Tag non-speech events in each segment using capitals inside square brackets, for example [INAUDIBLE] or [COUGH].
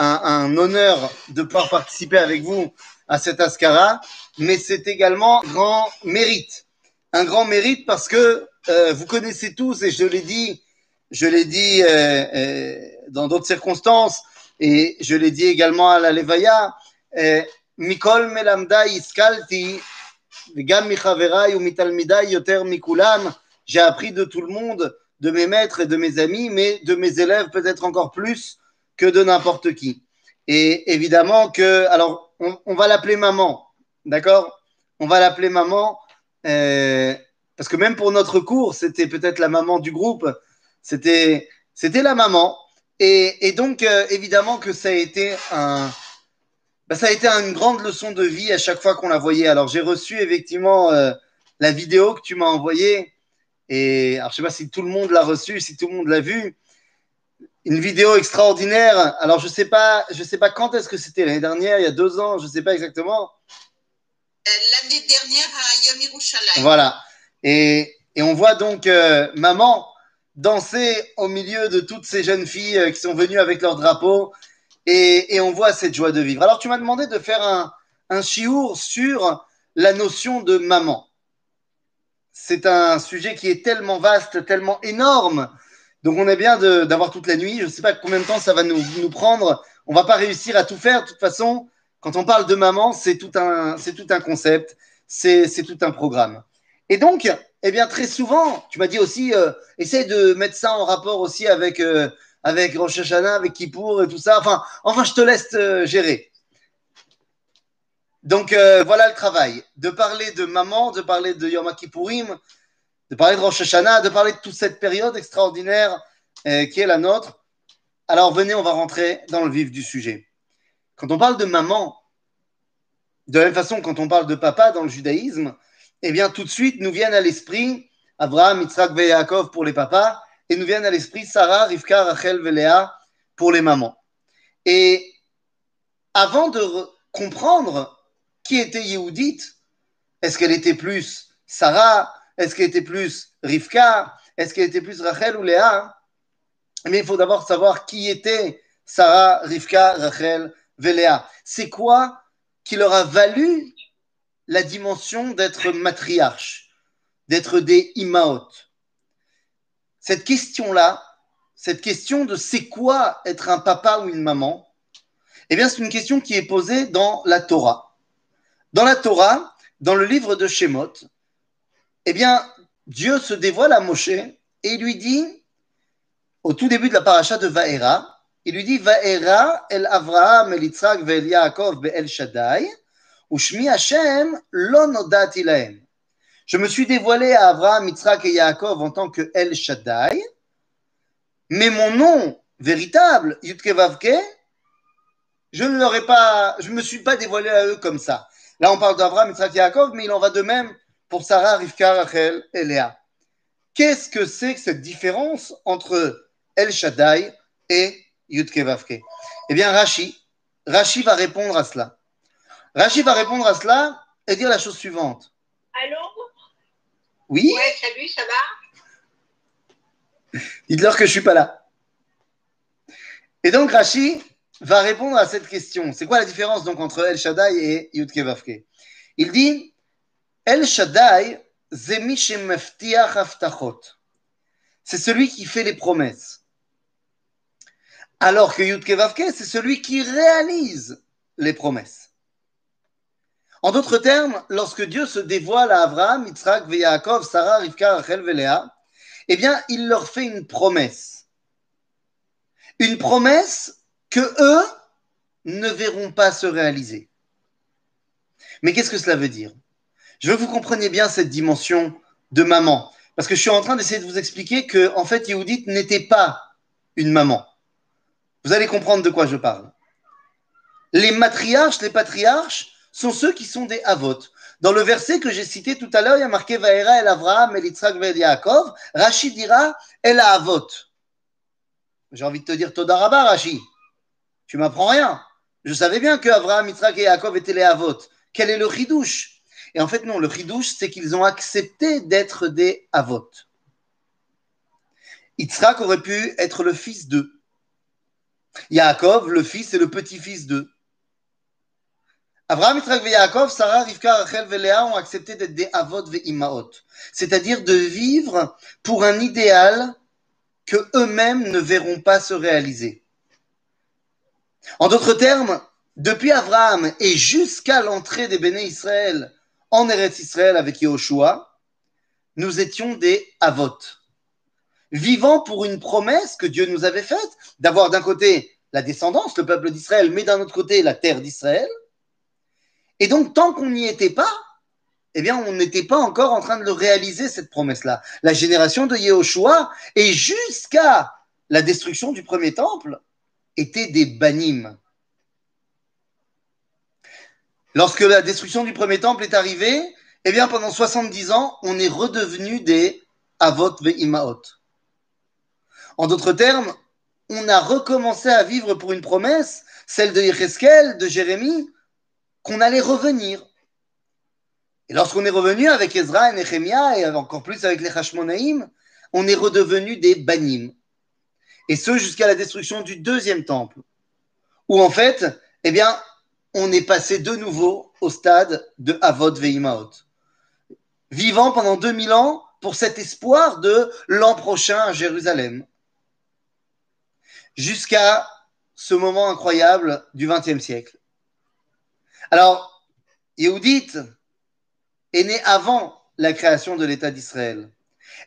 un, honneur de pouvoir participer avec vous à cet Ascara, mais c'est également un grand mérite. Un grand mérite parce que euh, vous connaissez tous, et je l'ai dit, je l'ai dit euh, euh, dans d'autres circonstances, et je l'ai dit également à la Levaya, j'ai appris de tout le monde, de mes maîtres et de mes amis, mais de mes élèves peut-être encore plus que de n'importe qui. Et évidemment que, alors, on, va l'appeler maman, d'accord? On va l'appeler maman, euh, parce que même pour notre cours, c'était peut-être la maman du groupe, c'était, c'était la maman. Et, et donc, euh, évidemment que ça a été un, bah, ça a été une grande leçon de vie à chaque fois qu'on la voyait. Alors, j'ai reçu effectivement euh, la vidéo que tu m'as envoyée. Et alors, je sais pas si tout le monde l'a reçue, si tout le monde l'a vue. Une vidéo extraordinaire. Alors, je sais pas, je sais pas quand est-ce que c'était l'année dernière, il y a deux ans, je sais pas exactement. Euh, L'année dernière à Yom Yerushalayim. Voilà. Et, et on voit donc euh, maman danser au milieu de toutes ces jeunes filles euh, qui sont venues avec leur drapeau. Et, et on voit cette joie de vivre. Alors, tu m'as demandé de faire un, un chiour sur la notion de maman. C'est un sujet qui est tellement vaste, tellement énorme. Donc, on est bien d'avoir toute la nuit. Je ne sais pas combien de temps ça va nous, prendre. On va pas réussir à tout faire. De toute façon, quand on parle de maman, c'est tout un, tout un concept, c'est tout un programme. Et donc, eh bien, très souvent, tu m'as dit aussi, euh, essaye de mettre ça en rapport aussi avec, euh, avec Rosh avec Kippour et tout ça. Enfin, enfin je te laisse euh, gérer. Donc, euh, voilà le travail. De parler de maman, de parler de Yom Kippourim, de parler de Rosh Hashanah, de parler de toute cette période extraordinaire euh, qui est la nôtre. Alors, venez, on va rentrer dans le vif du sujet. Quand on parle de maman, de la même façon, quand on parle de papa dans le judaïsme, eh bien, tout de suite, nous viennent à l'esprit Abraham, Yitzhak Yaakov pour les papas, et nous viennent à l'esprit Sarah, Rivka, Rachel, Léa pour les mamans. Et avant de re- comprendre qui était Yehudite, est-ce qu'elle était plus Sarah, est-ce qu'elle était plus Rivka, est-ce qu'elle était plus Rachel ou Léa? Mais il faut d'abord savoir qui était Sarah, Rivka, Rachel, Léa. C'est quoi qui leur a valu la dimension d'être matriarche, d'être des imaot? Cette question-là, cette question de c'est quoi être un papa ou une maman, eh bien, c'est une question qui est posée dans la Torah. Dans la Torah, dans le livre de Shemot, eh bien, Dieu se dévoile à Moshe et il lui dit, au tout début de la paracha de Vaera, il lui dit Vaera el Avraham, el Yitzhak, ve'el Yaakov, ve'el Shaddai, Ushmi Hashem lo nodati. Je me suis dévoilé à Abraham, Yitzhak et Yaakov en tant que El Shaddai, mais mon nom véritable, Yudke Vavke, je ne leur ai pas, je me suis pas dévoilé à eux comme ça. Là, on parle d'Abraham, Yitzhak et Yaakov, mais il en va de même pour Sarah, Rivka, Rachel et Léa. Qu'est-ce que c'est que cette différence entre El Shaddai et Yudke Vavke Eh bien, Rashi, Rashi va répondre à cela. Rashi va répondre à cela et dire la chose suivante. Allô? Oui, Ouais, salut, ça va? Dites-leur que je suis pas là. Et donc Rashi va répondre à cette question. C'est quoi la différence donc entre El Shaddai et Yudke Vavke Il dit El Shaddai. C'est celui qui fait les promesses. Alors que Yudke Vavke, c'est celui qui réalise les promesses. En d'autres termes, lorsque Dieu se dévoile à Abraham, Yitzhak, Yaakov, Sarah, Rivka, Rachel, eh bien, il leur fait une promesse. Une promesse que eux ne verront pas se réaliser. Mais qu'est-ce que cela veut dire? Je veux que vous compreniez bien cette dimension de maman. Parce que je suis en train d'essayer de vous expliquer que, en fait, Yehudit n'était pas une maman. Vous allez comprendre de quoi je parle. Les matriarches, les patriarches, sont ceux qui sont des avot. Dans le verset que j'ai cité tout à l'heure, il y a marqué Vaera el Avraham el Yitzhak el Yaakov. Rashi dira el avot. J'ai envie de te dire Todaraba, Rashi. Tu m'apprends rien. Je savais bien que Avraham, et Yaakov étaient les avot. Quel est le chidouche? Et en fait, non, le chidouche, c'est qu'ils ont accepté d'être des avot. Yitzhak aurait pu être le fils d'eux. Yaakov, le fils et le petit-fils d'eux. Abraham, Yitzhak et Yaakov, Sarah, Rivka, Rachel et ont accepté d'être des avot et imaot, c'est-à-dire de vivre pour un idéal que eux-mêmes ne verront pas se réaliser. En d'autres termes, depuis Abraham et jusqu'à l'entrée des béné Israël en Eretz Israël avec Yehoshua, nous étions des avot, vivant pour une promesse que Dieu nous avait faite d'avoir d'un côté la descendance, le peuple d'Israël, mais d'un autre côté la terre d'Israël. Et donc, tant qu'on n'y était pas, eh bien, on n'était pas encore en train de le réaliser, cette promesse-là. La génération de Yehoshua, et jusqu'à la destruction du premier temple, étaient des banim. Lorsque la destruction du premier temple est arrivée, eh bien, pendant 70 ans, on est redevenu des avot ve'imaot. En d'autres termes, on a recommencé à vivre pour une promesse, celle de Yecheskel, de Jérémie, qu'on allait revenir. Et lorsqu'on est revenu avec Ezra et Nehemia, et encore plus avec les Hashmonaïm, on est redevenu des Banim. Et ce, jusqu'à la destruction du deuxième temple. Où en fait, eh bien, on est passé de nouveau au stade de Avot Veimaot. Vivant pendant 2000 ans pour cet espoir de l'an prochain à Jérusalem. Jusqu'à ce moment incroyable du XXe siècle. Alors, Yehudit est née avant la création de l'État d'Israël.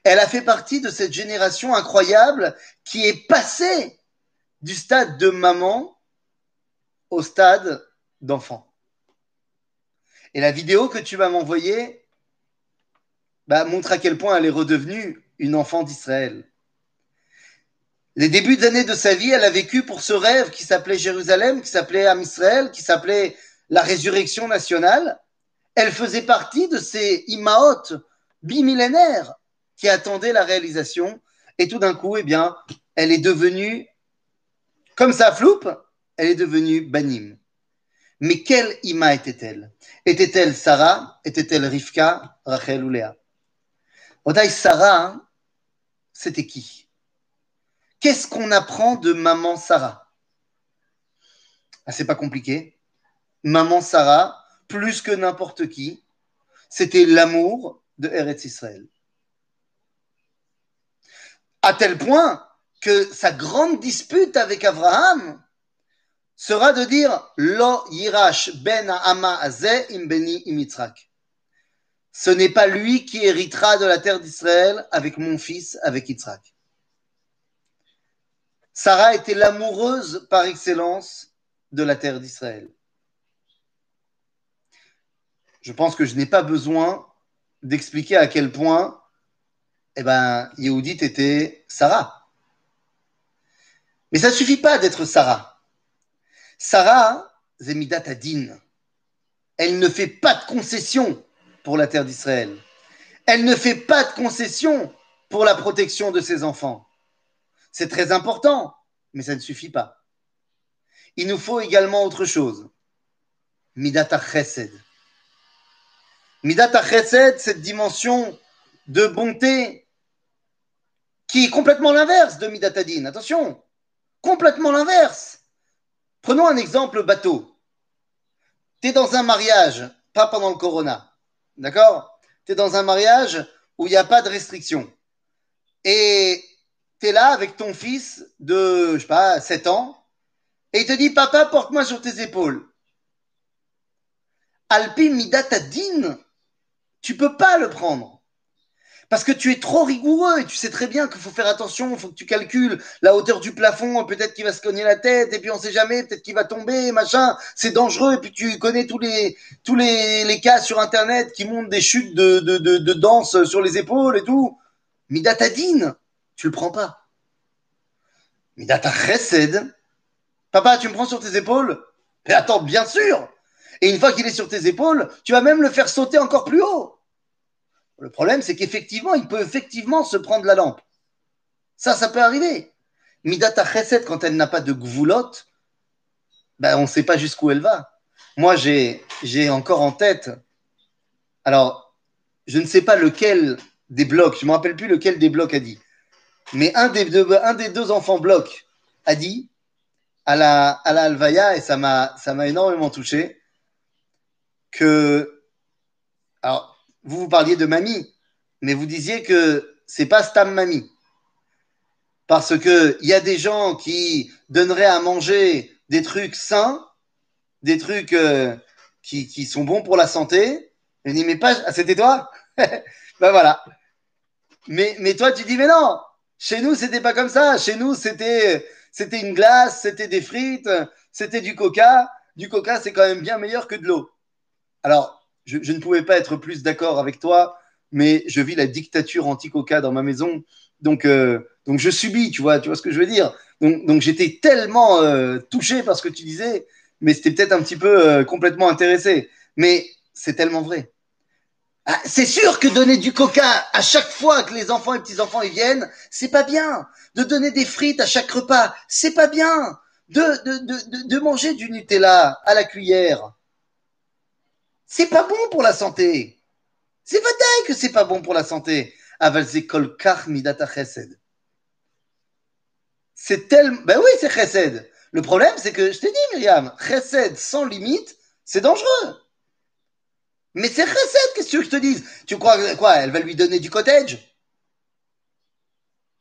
Elle a fait partie de cette génération incroyable qui est passée du stade de maman au stade d'enfant. Et la vidéo que tu vas m'envoyer bah, montre à quel point elle est redevenue une enfant d'Israël. Les débuts d'année de sa vie, elle a vécu pour ce rêve qui s'appelait Jérusalem, qui s'appelait Am Israël, qui s'appelait la résurrection nationale. Elle faisait partie de ces imaot bimillénaires qui attendaient la réalisation. Et tout d'un coup, eh bien, elle est devenue, comme ça floupe, elle est devenue Banim. Mais quelle Ima était-elle? Était-elle Sarah? Était-elle Rivka, Rachel ou Léa? Odaï Sarah, c'était qui? Qu'est-ce qu'on apprend de maman Sarah? Ah, C'est pas compliqué. Maman Sarah, plus que n'importe qui, c'était l'amour de Eretz Israël. À tel point que sa grande dispute avec Abraham sera de dire Lo yirash ben imbeni. Ce n'est pas lui qui héritera de la terre d'Israël avec mon fils, avec Yitzhak. Sarah était l'amoureuse par excellence de la terre d'Israël. Je pense que je n'ai pas besoin d'expliquer à quel point eh ben, Yehudit était Sarah. Mais ça ne suffit pas d'être Sarah. Sarah, Zemidat Adin, elle ne fait pas de concession pour la terre d'Israël. Elle ne fait pas de concession pour la protection de ses enfants. C'est très important, mais ça ne suffit pas. Il nous faut également autre chose. Midata Chesed. Midata Chesed, cette dimension de bonté qui est complètement l'inverse de Midatadin. Attention, complètement l'inverse. Prenons un exemple bateau. Tu es dans un mariage, pas pendant le corona. D'accord? Tu es dans un mariage où il n'y a pas de restriction. Et tu es là avec ton fils de, je sais pas, 7 ans, et il te dit, papa, porte-moi sur tes épaules. Alpi Midatadin, tu peux pas le prendre. Parce que tu es trop rigoureux et tu sais très bien qu'il faut faire attention, il faut que tu calcules la hauteur du plafond, peut-être qu'il va se cogner la tête, et puis on sait jamais, peut-être qu'il va tomber, machin, c'est dangereux, et puis tu connais tous les, tous les, cas sur Internet qui montrent des chutes de, de, de, de danse sur les épaules et tout. Midatadine, tu le prends pas. Midata chesed, papa, tu me prends sur tes épaules? Mais attends, bien sûr Et une fois qu'il est sur tes épaules, tu vas même le faire sauter encore plus haut. Le problème, c'est qu'effectivement, il peut effectivement se prendre la lampe. Ça, ça peut arriver. Midata Chesed, quand elle n'a pas de gvoulotte, ben, on ne sait pas jusqu'où elle va. Moi, j'ai, encore en tête. Alors, je ne sais pas lequel des blocs, je ne me rappelle plus lequel des blocs a dit. Mais un des deux, un des deux enfants blocs a dit à la, à la Alvaya, et ça m'a énormément touché, que, alors, vous vous parliez de mamie, mais vous disiez que c'est pas Stam mamie. Parce que il y a des gens qui donneraient à manger des trucs sains, des trucs euh, qui, qui sont bons pour la santé. Je dis, mais pas, ah, c'était toi? [LAUGHS] ben voilà. Mais, mais toi, tu dis, mais non, chez nous, c'était pas comme ça. Chez nous, c'était, c'était une glace, c'était des frites, c'était du coca. Du coca, c'est quand même bien meilleur que de l'eau. Alors, je, ne pouvais pas être plus d'accord avec toi, mais je vis la dictature anti-coca dans ma maison. Donc, euh, donc je subis, tu vois, tu vois ce que je veux dire. Donc, donc j'étais tellement euh, touché par ce que tu disais, mais c'était peut-être un petit peu euh, complètement intéressé. Mais c'est tellement vrai. Ah, c'est sûr que donner du coca à chaque fois que les enfants et petits-enfants y viennent, c'est pas bien. De donner des frites à chaque repas, c'est pas bien. De, de, de, de, manger du Nutella à la cuillère, c'est pas bon pour la santé. C'est vrai que c'est pas bon pour la santé. C'est tellement. Ben oui, c'est chesed. Le problème, c'est que, je t'ai dit, Myriam, chesed sans limite, c'est dangereux. Mais c'est chesed, qu'est-ce que tu veux que je te dise? Tu crois quoi Elle va lui donner du cottage?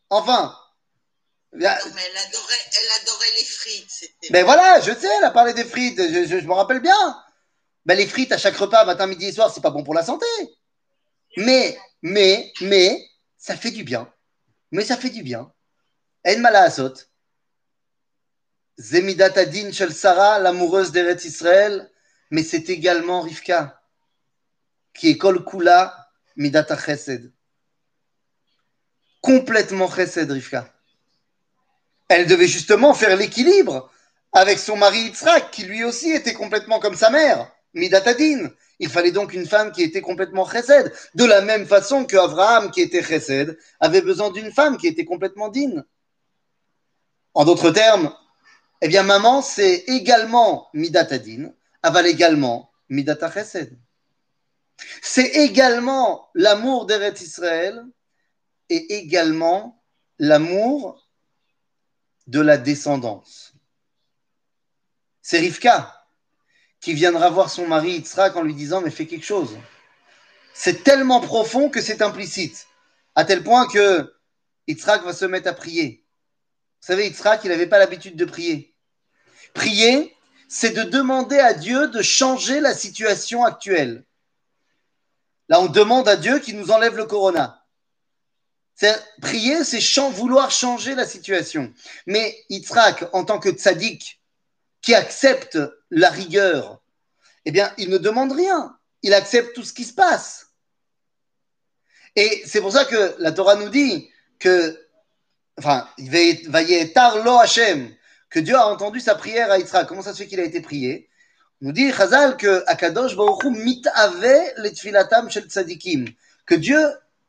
Enfin. Non, mais elle adorait, elle adorait les frites. Ben voilà, je sais, elle a parlé des frites, je, je, je me rappelle bien. Ben les frites à chaque repas, matin, midi et soir, c'est pas bon pour la santé. Mais, mais, mais, ça fait du bien. Mais ça fait du bien. En mala asot. Zemidat Adin Shel Sarah, l'amoureuse d'Eretz Israël, mais c'est également Rivka qui est Kol Kula Midata Chesed. Complètement Chesed, Rivka. Elle devait justement faire l'équilibre avec son mari Yitzhak, qui lui aussi était complètement comme sa mère, Midatadin. Il fallait donc une femme qui était complètement chesed. De la même façon que Abraham, qui était chesed, avait besoin d'une femme qui était complètement digne. En d'autres termes, eh bien, maman, c'est également midatadin, aval également midata chesed. C'est également l'amour d'Eretz Israël et également l'amour de la descendance. C'est Rivka qui viendra voir son mari Yitzhak en lui disant Mais fais quelque chose. C'est tellement profond que c'est implicite, à tel point que Yitzhak va se mettre à prier. Vous savez, Yitzhak, il n'avait pas l'habitude de prier. Prier, c'est de demander à Dieu de changer la situation actuelle. Là, on demande à Dieu qu'il nous enlève le corona. Prier, c'est vouloir changer la situation. Mais Yitzhak, en tant que tzaddik, qui accepte la rigueur, eh bien, il ne demande rien. Il accepte tout ce qui se passe. Et c'est pour ça que la Torah nous dit que, enfin, tar lo Hashem, que Dieu a entendu sa prière à Yitzhak. Comment ça se fait qu'il a été prié? Nous dit Chazal que Akadosh Baruch mitave les tfilatam shel tzadikim. Que Dieu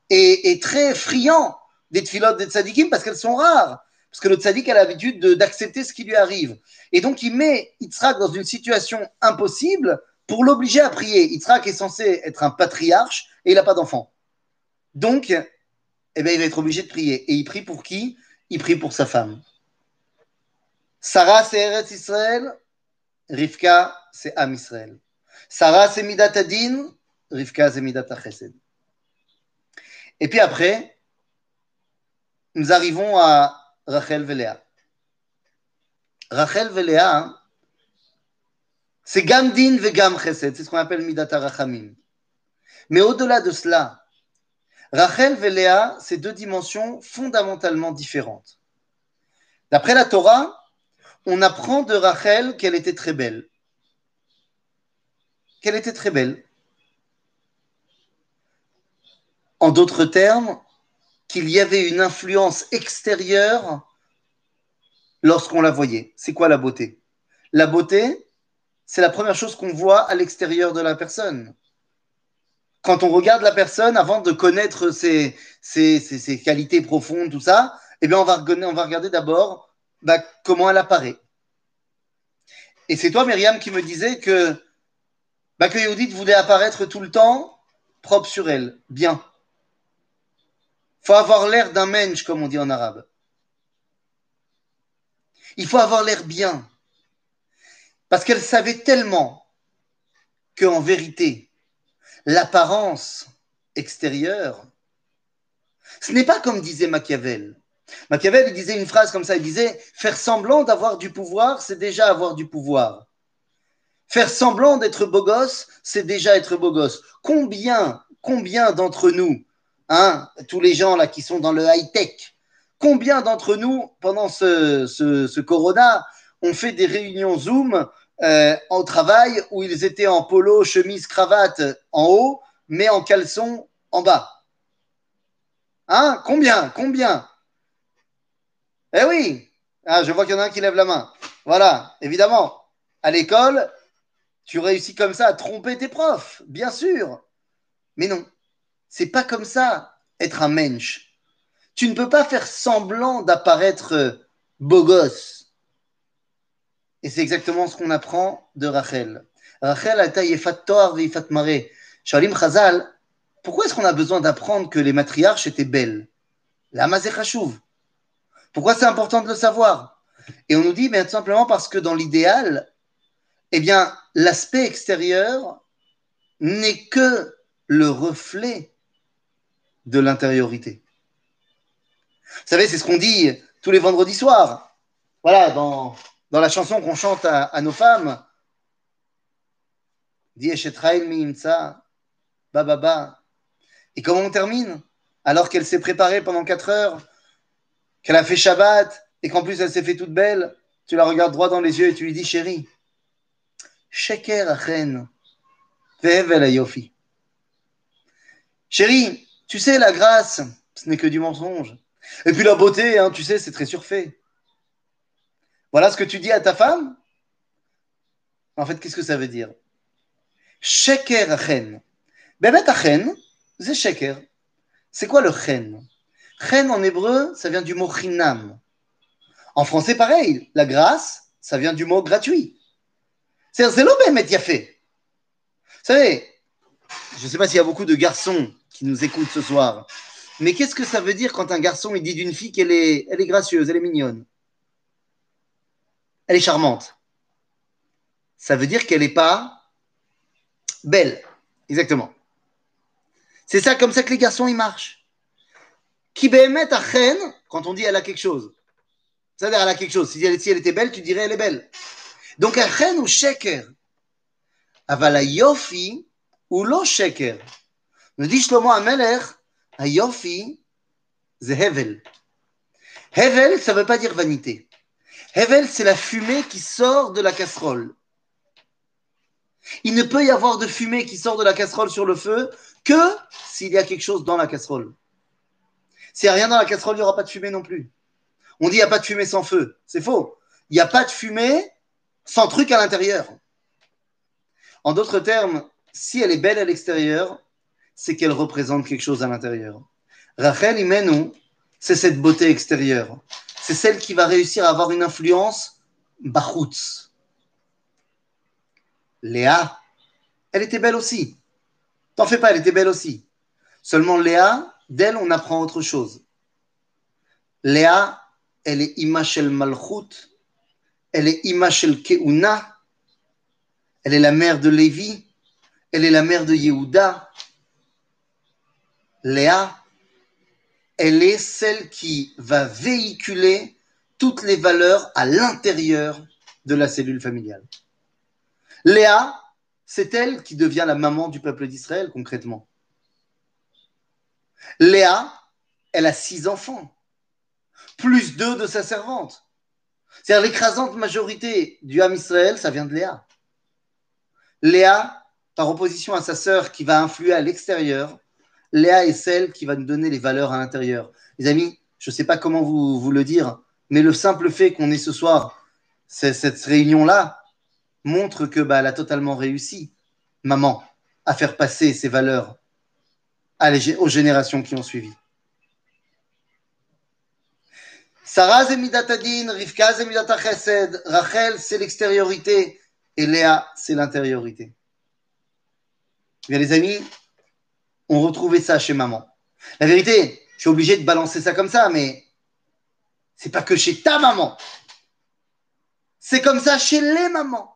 est, très friand des tfilot des tzadikim parce qu'elles sont rares. Parce que le tzadik a l'habitude d'accepter ce qui lui arrive. Et donc il met Yitzhak dans une situation impossible pour l'obliger à prier. Yitzhak est censé être un patriarche et il n'a pas d'enfant. Donc, eh bien, il va être obligé de prier. Et il prie pour qui? Il prie pour sa femme. Sarah, c'est Eretz Israël. Rivka, c'est Am Israël. Sarah, c'est Midat Adin. Rivka, c'est Midat Chesed. Et puis après, nous arrivons à Rachel Véléa. Rachel Véléa, c'est Gam Din Gam Chesed. C'est ce qu'on appelle Midat Rachamim. Mais au-delà de cela, Rachel Véléa, c'est deux dimensions fondamentalement différentes. D'après la Torah, on apprend de Rachel qu'elle était très belle. Qu'elle était très belle. En d'autres termes, qu'il y avait une influence extérieure lorsqu'on la voyait. C'est quoi la beauté? La beauté, c'est la première chose qu'on voit à l'extérieur de la personne. Quand on regarde la personne, avant de connaître ses, qualités profondes, tout ça, eh bien, on va, regarder d'abord bah, comment elle apparaît. Et c'est toi, Myriam, qui me disais que, bah, voulait apparaître tout le temps propre sur elle, bien. Faut avoir l'air d'un mensch, comme on dit en arabe. Il faut avoir l'air bien. Parce qu'elle savait tellement qu'en vérité, l'apparence extérieure, ce n'est pas comme disait Machiavel. Machiavel, il disait une phrase comme ça, il disait, faire semblant d'avoir du pouvoir, c'est déjà avoir du pouvoir. Faire semblant d'être beau gosse, c'est déjà être beau gosse. Combien, combien d'entre nous, hein, tous les gens là qui sont dans le high-tech, combien d'entre nous, pendant ce, corona, ont fait des réunions Zoom euh, au travail où ils étaient en polo, chemise, cravate en haut, mais en caleçon en bas? Hein Combien Combien? Eh oui ah, Je vois qu'il y en a un qui lève la main. Voilà, évidemment. À l'école, tu réussis comme ça à tromper tes profs, bien sûr. Mais non, c'est pas comme ça être un mensch. Tu ne peux pas faire semblant d'apparaître beau gosse. Et c'est exactement ce qu'on apprend de Rachel. Rachel a taillé fat toar fat maré. Shalim Chazal, pourquoi est-ce qu'on a besoin d'apprendre que les matriarches étaient belles? La. Pourquoi c'est important de le savoir? Et on nous dit, tout simplement parce que dans l'idéal, eh bien, l'aspect extérieur n'est que le reflet de l'intériorité. Vous savez, c'est ce qu'on dit tous les vendredis soirs. Voilà, dans, dans la chanson qu'on chante à, nos femmes. Et comment on termine? Alors qu'elle s'est préparée pendant 4 heures, qu'elle a fait Shabbat, et qu'en plus elle s'est fait toute belle, tu la regardes droit dans les yeux et tu lui dis Chérie, Sheker. Chérie, tu sais, la grâce, ce n'est que du mensonge. Et puis la beauté, hein, tu sais, c'est très surfait. Voilà ce que tu dis à ta femme En fait, qu'est-ce que ça veut dire? Sheker Achen. Bebet Achen, c'est sheker. C'est quoi le chen? Chen en hébreu, ça vient du mot chinam. En français, pareil. La grâce, ça vient du mot gratuit. C'est l'obémet fait. Vous savez, je ne sais pas s'il y a beaucoup de garçons qui nous écoutent ce soir, mais qu'est-ce que ça veut dire quand un garçon il dit d'une fille qu'elle est, elle est gracieuse, elle est mignonne? Elle est charmante. Ça veut dire qu'elle n'est pas belle. Exactement. C'est ça comme ça que les garçons ils marchent. Qui à reine quand on dit elle a quelque chose. C'est-à-dire elle a quelque chose. Si elle, était belle, tu dirais elle est belle. Donc reine ou sheker. Avala yofi ou lo sheker. Shlomo Ameler, a yofi, c'est hevel. Hevel, ça ne veut pas dire vanité. Hevel, c'est la fumée qui sort de la casserole. Il ne peut y avoir de fumée qui sort de la casserole sur le feu que s'il y a quelque chose dans la casserole. S'il n'y a rien dans la casserole, il n'y aura pas de fumée non plus. On dit il n'y a pas de fumée sans feu. C'est faux. Il n'y a pas de fumée sans truc à l'intérieur. En d'autres termes, si elle est belle à l'extérieur, c'est qu'elle représente quelque chose à l'intérieur. Rachel Imenu, c'est cette beauté extérieure. C'est celle qui va réussir à avoir une influence bachutz. Léa, elle était belle aussi. T'en fais pas, elle était belle aussi. Seulement Léa, d'elle, on apprend autre chose. Léa, elle est Imachel Malchut, elle est Imachel Keuna, elle est la mère de Lévi, elle est la mère de Yehuda. Léa, elle est celle qui va véhiculer toutes les valeurs à l'intérieur de la cellule familiale. Léa, c'est elle qui devient la maman du peuple d'Israël concrètement. Léa, elle a six enfants, plus deux de sa servante. C'est-à-dire l'écrasante majorité du Ham Israël, ça vient de Léa. Léa, par opposition à sa sœur qui va influer à l'extérieur, Léa est celle qui va nous donner les valeurs à l'intérieur. Les amis, je ne sais pas comment vous, vous le dire, mais le simple fait qu'on ait ce soir cette réunion-là, montre que bah, elle a totalement réussi, maman, à faire passer ses valeurs aux générations qui ont suivi. Sarah Zemidatadin, Rivka Chesed, Rachel c'est l'extériorité et Léa c'est l'intériorité. Bien les amis, on retrouvait ça chez maman. La vérité, je suis obligé de balancer ça comme ça, mais c'est pas que chez ta maman. C'est comme ça chez les mamans.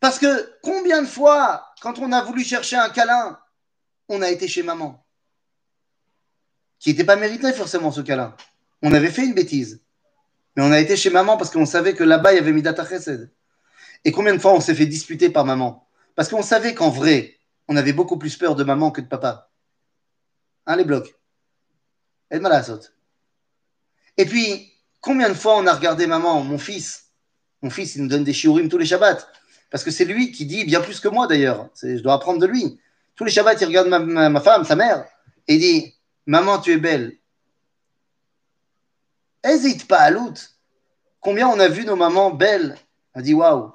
Parce que combien de fois, quand on a voulu chercher un câlin, on a été chez maman? Qui n'était pas mérité forcément ce câlin. On avait fait une bêtise. Mais on a été chez maman parce qu'on savait que là-bas, il y avait Midata Chesed. Et combien de fois on s'est fait disputer par maman? Parce qu'on savait qu'en vrai, on avait beaucoup plus peur de maman que de papa. Hein, les blocs? Elle m'a la. Et puis, combien de fois on a regardé maman, mon fils? Mon fils, il nous donne des shiurim tous les Shabbats. Parce que c'est lui qui dit, bien plus que moi d'ailleurs, je dois apprendre de lui. Tous les Shabbats, il regarde ma, femme, sa mère, et il dit Maman, tu es belle. Hésite pas à. Combien on a vu nos mamans belles? On a dit Waouh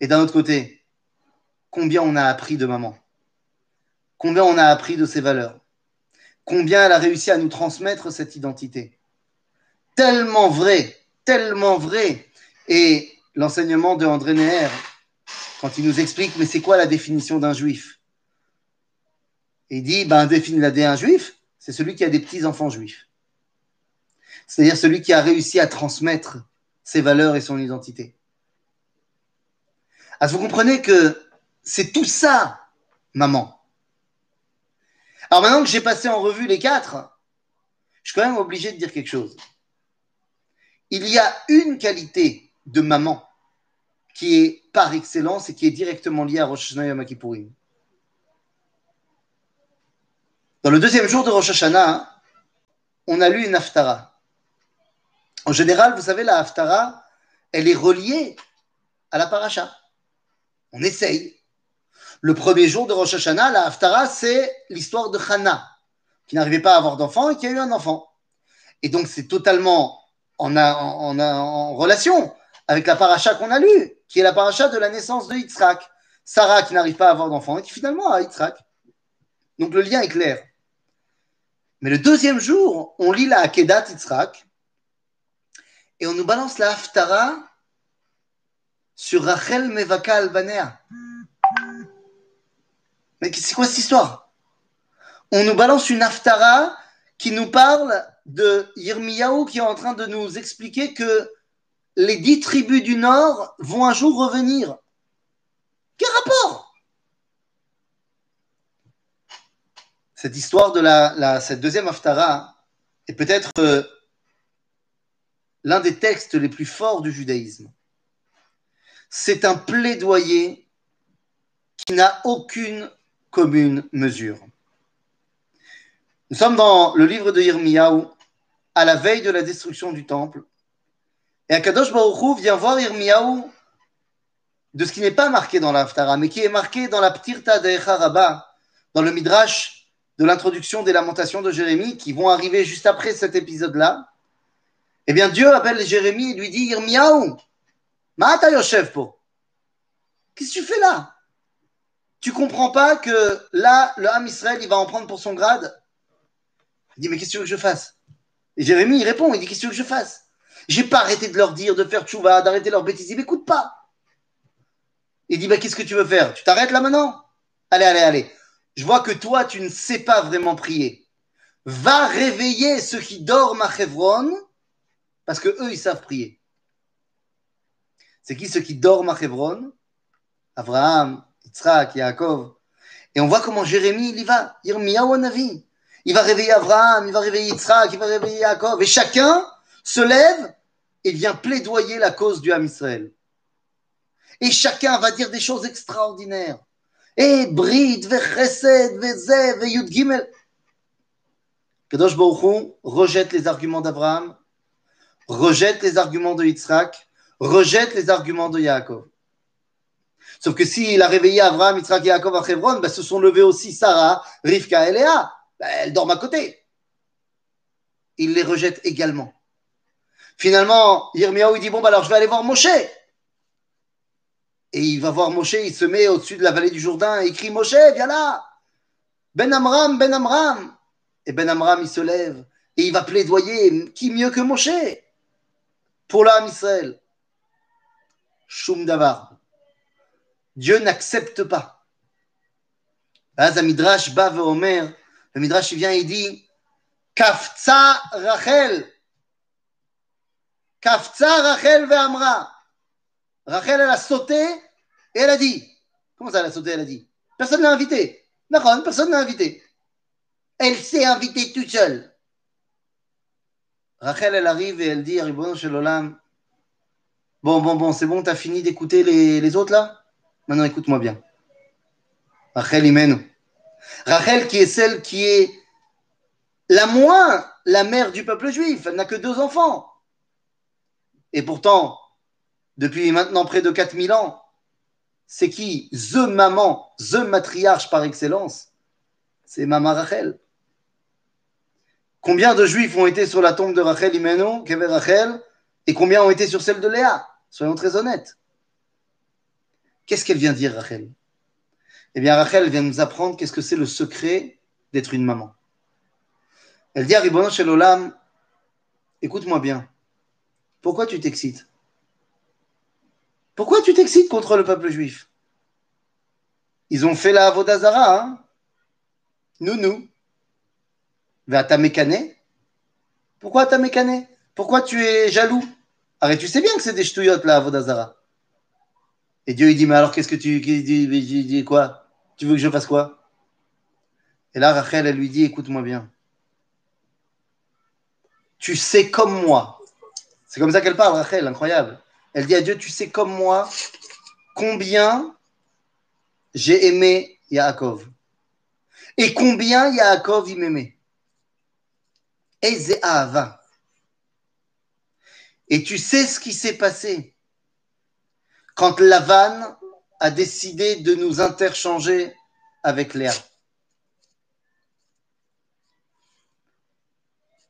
Et d'un autre côté, combien on a appris de maman Combien on a appris de ses valeurs Combien elle a réussi à nous transmettre cette identité Tellement vrai, tellement vrai. Et l'enseignement de André Neher, quand il nous explique, mais c'est quoi la définition d'un juif? Il dit, ben, définit la d'un juif, c'est celui qui a des petits-enfants juifs. C'est-à-dire celui qui a réussi à transmettre ses valeurs et son identité. Alors, vous comprenez que c'est tout ça, maman. Alors maintenant que j'ai passé en revue les quatre, je suis quand même obligé de dire quelque chose. Il y a une qualité de maman qui est par excellence et qui est directement liée à Rosh Hashanah et Yom Kippourim. Dans le deuxième jour de Rosh Hashanah, on a lu une Haftara. En général, vous savez, la Haftara, elle est reliée à la paracha. On essaye. Le premier jour de Rosh Hashanah, la Haftara, c'est l'histoire de Hannah, qui n'arrivait pas à avoir d'enfant et qui a eu un enfant. Et donc, c'est totalement en, relation avec la paracha qu'on a lue, qui est la paracha de la naissance de Yitzhak. Sarah qui n'arrive pas à avoir d'enfant et qui finalement a Yitzhak. Donc le lien est clair. Mais le deuxième jour, on lit la Akedat Yitzhak et on nous balance la Haftara sur Rachel Mevaka Albanea. Mais c'est quoi cette histoire? On nous balance une Haftara qui nous parle de Yirmiyahu qui est en train de nous expliquer que les dix tribus du Nord vont un jour revenir. Quel rapport? Cette histoire de la, cette deuxième Haftara est peut-être euh, l'un des textes les plus forts du judaïsme. C'est un plaidoyer qui n'a aucune commune mesure. Nous sommes dans le livre de Yirmiyahu, à la veille de la destruction du temple, et Akadosh Baruchou vient voir Irmiyahu de ce qui n'est pas marqué dans l'Aftara, mais qui est marqué dans la Ptirta de Rabba, dans le Midrash de l'introduction des lamentations de Jérémie, qui vont arriver juste après cet épisode-là. Eh bien, Dieu appelle Jérémie et lui dit Irmiyahu, Ma'ata Yoshev po. Qu'est-ce que tu fais là? Tu comprends pas que là, le Ham Israël, il va en prendre pour son grade? Il dit Mais qu'est-ce que je fasse? Et Jérémie, il répond Il dit Qu'est-ce que je fasse? J'ai pas arrêté de leur dire de faire tchouva, d'arrêter leur bêtises. Ils m'écoutent pas. Il dit, bah, qu'est-ce que tu veux faire? Tu t'arrêtes là maintenant? Allez, allez, allez. Je vois que toi, tu ne sais pas vraiment prier. Va réveiller ceux qui dorment à Hebron, parce que eux, ils savent prier. C'est qui ceux qui dorment à Hebron? Abraham, Et on voit comment Jérémie, il y va. Il va réveiller Abraham, il va réveiller Yitzhak, il va réveiller Yaakov. Et chacun se lève et vient plaidoyer la cause du Ham Israël. Et chacun va dire des choses extraordinaires. Et Brit, Vechesed, Vezev, Yud Gimel. Kadosh Baruch rejette les arguments d'Abraham, rejette les arguments de Yitzhak, rejette les arguments de Yaakov. Sauf que s'il a réveillé Abraham, Yitzhak Yaakov à Hebron, ben se sont levés aussi Sarah, Rivka et Léa. Ben, elles dorment à côté. Il les rejette également. Finalement, Yirmiyahu, il dit, bon, bah alors je vais aller voir Moshe. Et il va voir Moshe, il se met au-dessus de la vallée du Jourdain et il crie, Moshe, viens là. Ben Amram, Ben Amram. Et Ben Amram, il se lève et il va plaidoyer, qui mieux que Moshe? Pour l'âme Israël. Shum Davar. Dieu n'accepte pas. Là, Midrash le Midrash vient et dit Kafza Rachel. Kafza Rachel ve'amra. Rachel, elle a sauté et elle a dit. Comment ça, elle a sauté, elle a dit? Personne ne l'a invité. Personne ne l'a invité. Elle s'est invitée toute seule. Rachel, Maintenant, écoute-moi bien. Rachel Imenu. Rachel, qui est celle qui est la moins la mère du peuple juif. Elle n'a que deux enfants. Et pourtant, depuis maintenant près de 4000 ans, c'est qui The maman, The matriarche par excellence? C'est Maman Rachel. Combien de juifs ont été sur la tombe de Rachel Imenu, Kever Rachel, et combien ont été sur celle de Léa? Soyons très honnêtes. Qu'est-ce qu'elle vient dire, Rachel? Eh bien, Rachel vient nous apprendre qu'est-ce que c'est le secret d'être une maman. Elle dit à Ribono écoute-moi bien, pourquoi tu t'excites? Pourquoi tu t'excites contre le peuple juif? Ils ont fait la Avodazara, hein? Nous, nous. Va ta mécané. Pourquoi ta mécané? Pourquoi tu es jaloux? Arrête, tu sais bien que c'est des ch'touillottes, là, Avodazara. Et Dieu, il dit, mais alors qu'est-ce que tu dis, quoi? Tu veux que je fasse quoi? Et là, Rachel, elle lui dit, écoute-moi bien. Tu sais comme moi. C'est comme ça qu'elle parle, Rachel, incroyable. Elle dit à Dieu, tu sais comme moi combien j'ai aimé Yaakov. Et combien Yaakov il m'aimait. Et tu sais ce qui s'est passé? Quand Lavan a décidé de nous interchanger avec Léa.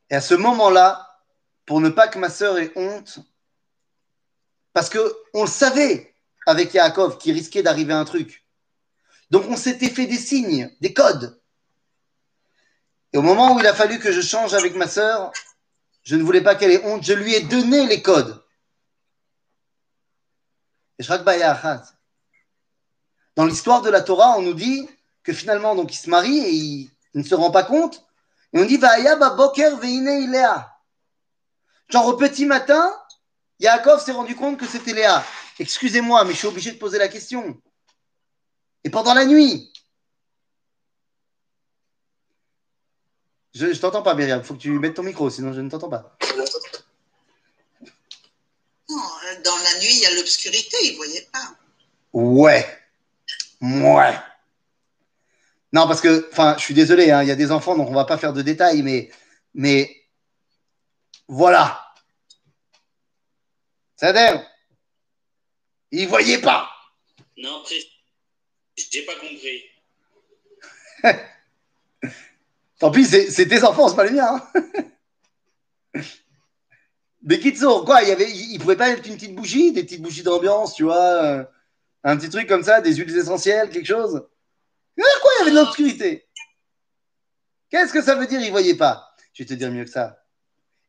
Et à ce moment-là, pour ne pas que ma sœur ait honte, parce qu'on le savait avec Yaakov qu'il risquait d'arriver un truc. Donc on s'était fait des signes, des codes. Et au moment où il a fallu que je change avec ma sœur, je ne voulais pas qu'elle ait honte, je lui ai donné les codes. Dans l'histoire de la Torah, on nous dit que finalement, donc, il se marie et il, ne se rend pas compte. Et on dit, boker veine Léa. Genre au petit matin, Yaakov s'est rendu compte que c'était Léa. Excusez-moi, mais je suis obligé de poser la question. Et pendant la nuit, Je ne t'entends pas, Myriam. Il faut que tu mettes ton micro, sinon je ne t'entends pas. Non, dans la nuit, il y a l'obscurité, il ne voyait pas. Ouais. Ouais. Non, parce que, enfin, je suis désolé, hein, il y a des enfants, donc on ne va pas faire de détails, mais, mais voilà. C'est-à-dire, il ne voyait pas. Non, j'ai pas compris. [LAUGHS] Tant pis, c'est tes enfants, c'est pas les miens. Hein [LAUGHS] Mais Kitso, quoi, il, y avait, il, pouvait pas mettre une petite bougie, des petites bougies d'ambiance, tu vois, euh, un petit truc comme ça, des huiles essentielles, quelque chose. Quoi, il y avait de l'obscurité? Qu'est-ce que ça veut dire, ils voyaient pas? Je vais te dire mieux que ça.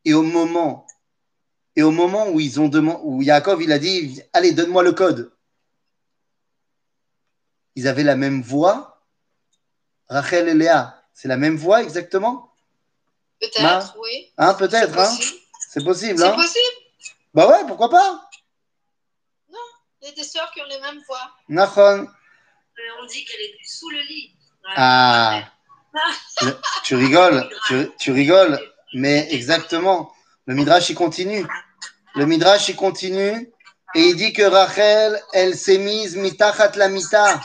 Et au moment, et au moment où ils ont demandé, où Yaakov il a dit, allez, donne-moi le code. Ils avaient la même voix, Rachel et Léa. C'est la même voix exactement? Peut-être, oui. Hein, peut-être, hein? C'est possible, hein C'est possible Bah ouais, pourquoi pas Non, il y a des sœurs qui ont les mêmes voix. Nahon. On dit qu'elle est sous le lit. Ah tu, rigoles, [LAUGHS] tu, tu, rigoles, mais exactement. Le Midrash, il continue. Le Midrash, il continue et il dit que Rachel, elle s'est mise mitachat la mita.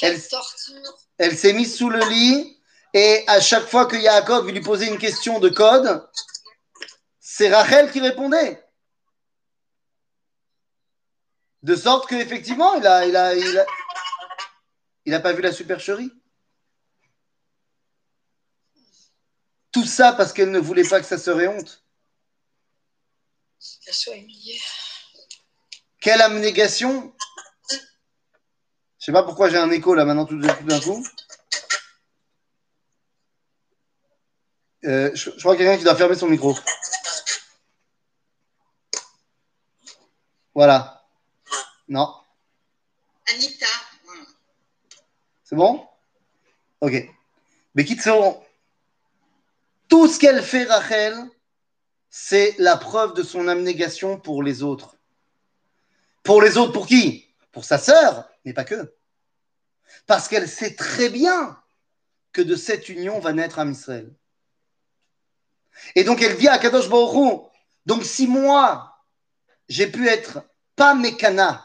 Elle, elle s'est mise sous le lit et à chaque fois que Yaakov lui posait une question de code, c'est Rachel qui répondait. De sorte qu'effectivement, il a, il, a, il, a, il a pas vu la supercherie. Tout ça parce qu'elle ne voulait pas que ça serait honte. Qu'elle soit humiliée. Quelle abnégation je sais pas pourquoi j'ai un écho là maintenant tout d'un coup. Euh, je, crois qu'il y a quelqu'un qui doit fermer son micro. Voilà. Non. Anita. C'est bon? Ok. Mais qui sont tout ce qu'elle fait, Rachel, c'est la preuve de son abnégation pour les autres. Pour les autres, pour qui? Pour sa sœur, mais pas que. Parce qu'elle sait très bien que de cette union va naître un Israël. Et donc elle dit à Kadosh Baruch donc si moi, j'ai pu être pas mécana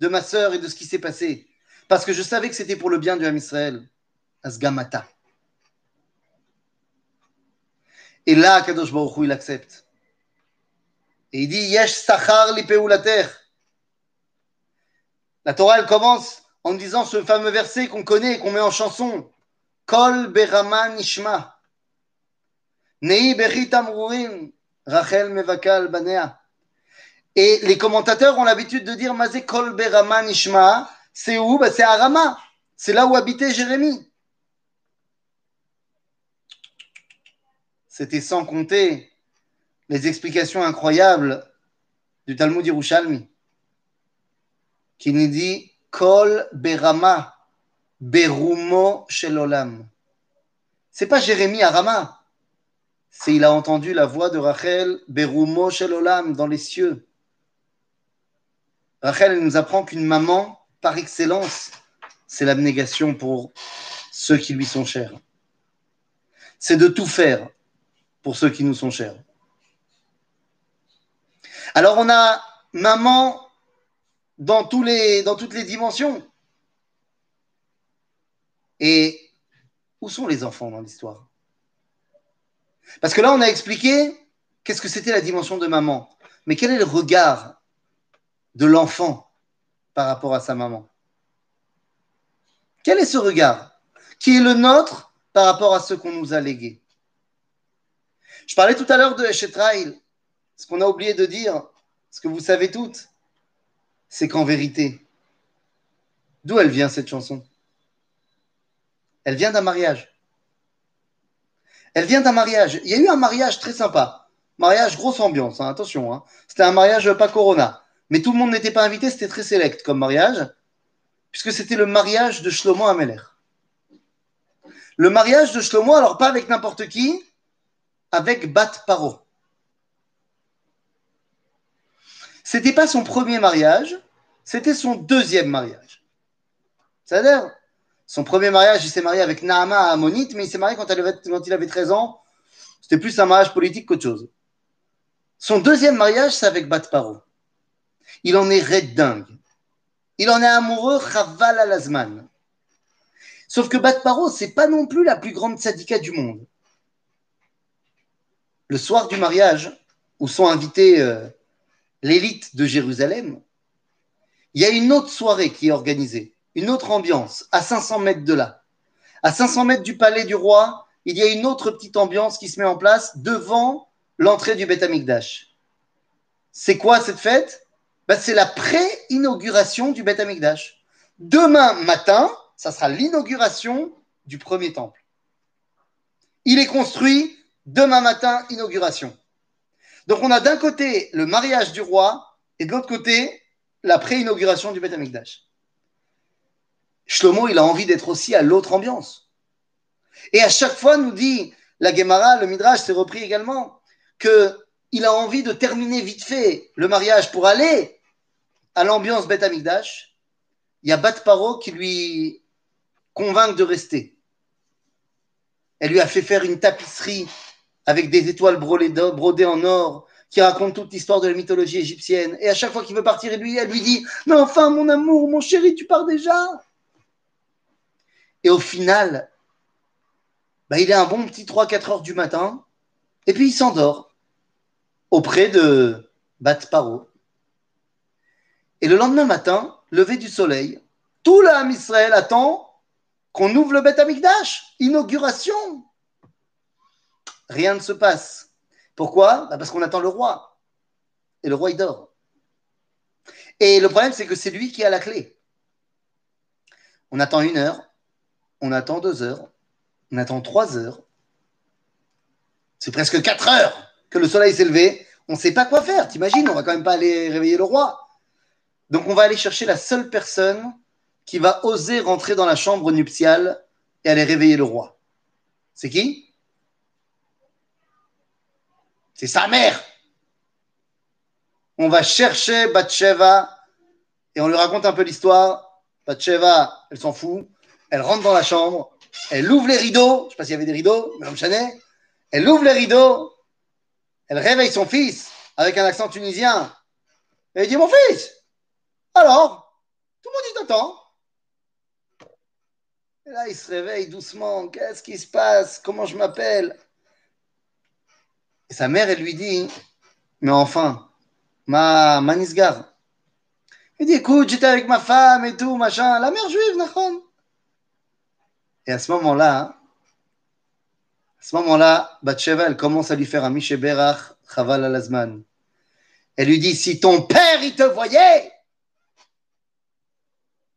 de ma sœur et de ce qui s'est passé, parce que je savais que c'était pour le bien du Ham Israël, Asgamata. Et là, Kadosh Baruch Hu, il accepte. Et il dit Yesh Sachar li terre. La Torah, elle commence en disant ce fameux verset qu'on connaît et qu'on met en chanson Kol Berama Nishma. Rachel. Et les commentateurs ont l'habitude de dire Kol Nishma. C'est où? Bah, C'est à Rama. C'est là où habitait Jérémie. C'était sans compter les explications incroyables du Talmud Yerushalmi, qui nous dit Kol Berama, Berumo Shelolam. C'est pas Jérémie à Rama, c'est il a entendu la voix de Rachel, Berumo dans les cieux. Rachel elle nous apprend qu'une maman, par excellence, c'est l'abnégation pour ceux qui lui sont chers. C'est de tout faire pour ceux qui nous sont chers. Alors on a maman dans toutes les dimensions. Et où sont les enfants dans l'histoire? Parce que là, on a expliqué qu'est-ce que c'était la dimension de maman. Mais quel est le regard de l'enfant par rapport à sa maman? Quel est ce regard Qui est le nôtre par rapport à ce qu'on nous a légué? Je parlais tout à l'heure de Eshetraïl. Ce qu'on a oublié de dire, ce que vous savez toutes, c'est qu'en vérité, d'où elle vient cette chanson? Elle vient d'un mariage. Elle vient d'un mariage. Il y a eu un mariage très sympa. Mariage grosse ambiance, hein, attention. Hein. C'était un mariage pas Corona. Mais tout le monde n'était pas invité, c'était très sélect comme mariage, puisque c'était le mariage de Shlomo Ameler. Le mariage de Shlomo, alors pas avec n'importe qui, avec Bat Paro. C'était pas son premier mariage, c'était son deuxième mariage. C'est-à-dire, son premier mariage, il s'est marié avec Naama Ammonite, mais il s'est marié quand, il avait 13 ans. C'était plus un mariage politique qu'autre chose. Son deuxième mariage, c'est avec Bat Paro. Il en est red dingue. Il en est amoureux, Chaval Alazman. Sauf que Bat Paro, c'est pas non plus la plus grande syndicat du monde le soir du mariage, où sont invités euh, l'élite de Jérusalem, il y a une autre soirée qui est organisée, une autre ambiance, à 500 mètres de là. À 500 mètres du palais du roi, il y a une autre petite ambiance qui se met en place devant l'entrée du Beth Amikdash. C'est quoi cette fête? Ben, C'est la pré-inauguration du Beth. Demain matin, ça sera l'inauguration du premier temple. Il est construit Demain matin, inauguration. Donc on a d'un côté le mariage du roi et de l'autre côté la pré-inauguration du Beth Amikdash. Shlomo, il a envie d'être aussi à l'autre ambiance. Et à chaque fois, nous dit la Gemara, le Midrash, s'est repris également, qu'il a envie de terminer vite fait le mariage pour aller à l'ambiance Beth Amikdash. Il y a Bat Paro qui lui convainc de rester. Elle lui a fait faire une tapisserie avec des étoiles brodées en or, qui raconte toute l'histoire de la mythologie égyptienne. Et à chaque fois qu'il veut partir, elle lui, elle lui dit Mais enfin, mon amour, mon chéri, tu pars déjà Et au final, bah, il est un bon petit 3-4 heures du matin, et puis il s'endort auprès de Bat Paro. Et le lendemain matin, levé du soleil, tout l'âme Israël attend qu'on ouvre le Beth Amikdash, inauguration rien ne se passe. Pourquoi? Bah, Parce qu'on attend le roi. Et le roi, il dort. Et le problème, c'est que c'est lui qui a la clé. On attend une heure, on attend deux heures, on attend trois heures. C'est presque quatre heures que le soleil s'est levé. On ne sait pas quoi faire. T'imagines, on va quand même pas aller réveiller le roi. Donc on va aller chercher la seule personne qui va oser rentrer dans la chambre nuptiale et aller réveiller le roi. C'est qui? C'est sa mère. On va chercher Batsheva et on lui raconte un peu l'histoire. Batsheva, elle s'en fout. Elle rentre dans la chambre. Elle ouvre les rideaux. Je ne sais pas s'il y avait des rideaux, mais Chanet. Elle ouvre les rideaux. Elle réveille son fils avec un accent tunisien. Et il dit Mon fils, alors, tout le monde dit t'attend. Et là, il se réveille doucement. Qu'est-ce qui se passe? Comment je m'appelle? Et sa mère, elle lui dit Mais enfin, ma manisgar. Il dit Écoute, j'étais avec ma femme et tout, machin. La mère juive, Nahon. Et à ce moment-là, à ce moment-là, Bathsheba, elle commence à lui faire un Mishéberach, Chaval al-Azman. Elle lui dit Si ton père, il te voyait,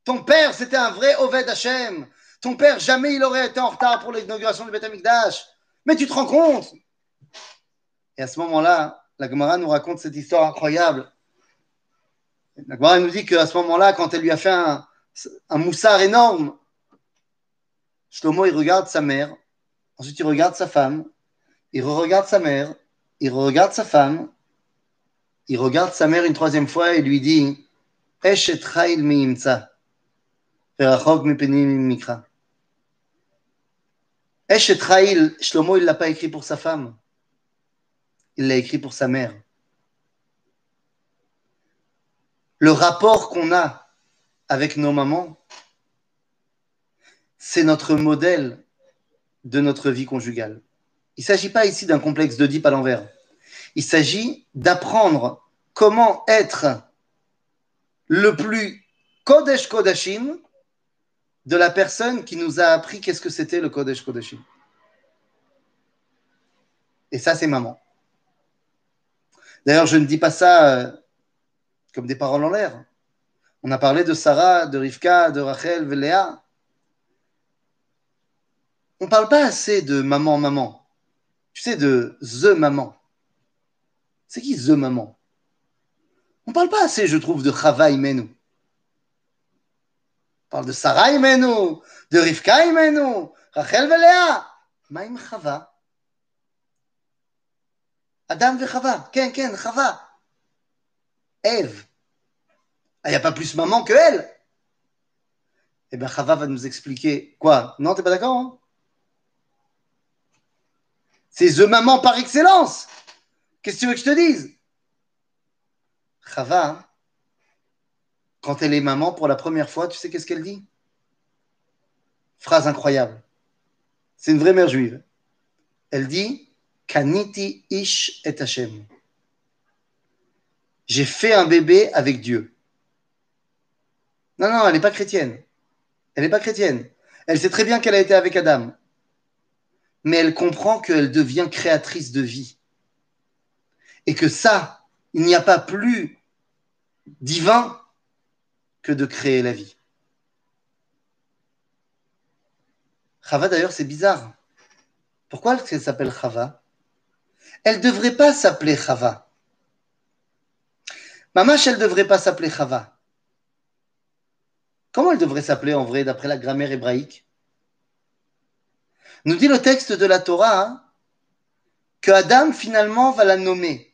ton père, c'était un vrai Oved Hashem. Ton père, jamais il aurait été en retard pour l'inauguration du Beth Amikdash. Mais tu te rends compte Et à ce moment-là, la Gemara nous raconte cette histoire incroyable. La Gemara nous dit qu'à ce moment-là, quand elle lui a fait un, un moussard énorme, Shlomo, il regarde sa mère, ensuite il regarde sa femme, il re-regarde sa mère, il regarde sa femme, il regarde sa mère une troisième fois et lui dit Eshet Chail Miimtsa, Verachok Mipenim Mikra. Eshet Chail, Shlomo, il ne l'a pas écrit pour sa femme, il l'a écrit pour sa mère. Le rapport qu'on a avec nos mamans, c'est notre modèle de notre vie conjugale. Il ne s'agit pas ici d'un complexe d'Oedipe à l'envers. Il s'agit d'apprendre comment être le plus Kodesh Kodashim de la personne qui nous a appris qu'est-ce que c'était le Kodesh Kodashim. Et ça, c'est maman. D'ailleurs, je ne dis pas ça euh, comme des paroles en l'air. On a parlé de Sarah, de Rivka, de Rachel, de Léa. On ne parle pas assez de maman, maman. Tu sais, de the maman. C'est qui the maman? On ne parle pas assez, je trouve, de Chava Imenu. On parle de Sarah Imenu, de Rivka Imenu, Rachel Léa. Maïm Chava? Adam et Chava. Ken, Ken, Chava. Ève. Il n'y a pas plus maman que elle. Eh bien, Chava va nous expliquer. Quoi? Non, t'es pas d'accord hein? C'est The Maman par excellence. Qu'est-ce que tu veux que je te dise? Chava, quand elle est maman pour la première fois, tu sais qu'est-ce qu'elle dit? Phrase incroyable. C'est une vraie mère juive. Elle dit Kaniti ish et Hashem. J'ai fait un bébé avec Dieu. Non, non, elle n'est pas chrétienne. Elle n'est pas chrétienne. Elle sait très bien qu'elle a été avec Adam mais elle comprend qu'elle devient créatrice de vie. Et que ça, il n'y a pas plus divin que de créer la vie. Chava, d'ailleurs, c'est bizarre. Pourquoi elle s'appelle Chava? Elle ne devrait pas s'appeler Chava. Mamache, elle ne devrait pas s'appeler Chava. Comment elle devrait s'appeler en vrai, d'après la grammaire hébraïque? Nous dit le texte de la Torah hein, que Adam finalement va la nommer.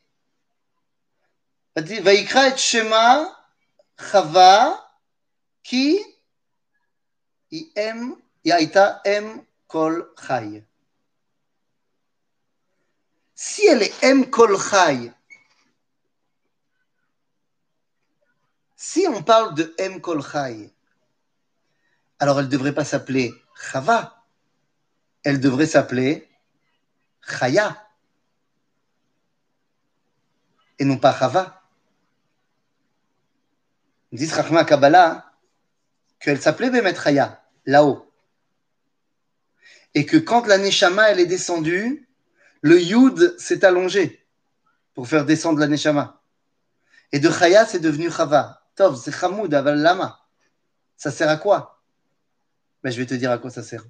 Et Shema Chava qui? Em yaita em kol chai. Si elle est em kol si on parle de em kol alors elle ne devrait pas s'appeler Chava, elle devrait s'appeler Chaya et non pas Chava. Dit Rachma Kabbalah qu'elle s'appelait Bemet Chaya, là-haut. Et que quand la Neshama elle est descendue, le Yud s'est allongé pour faire descendre la Neshama. Et de Chaya, c'est devenu Chava. Tov, c'est Chamoud, Aval Lama. Ça sert à quoi? Ben, Je vais te dire à quoi ça sert.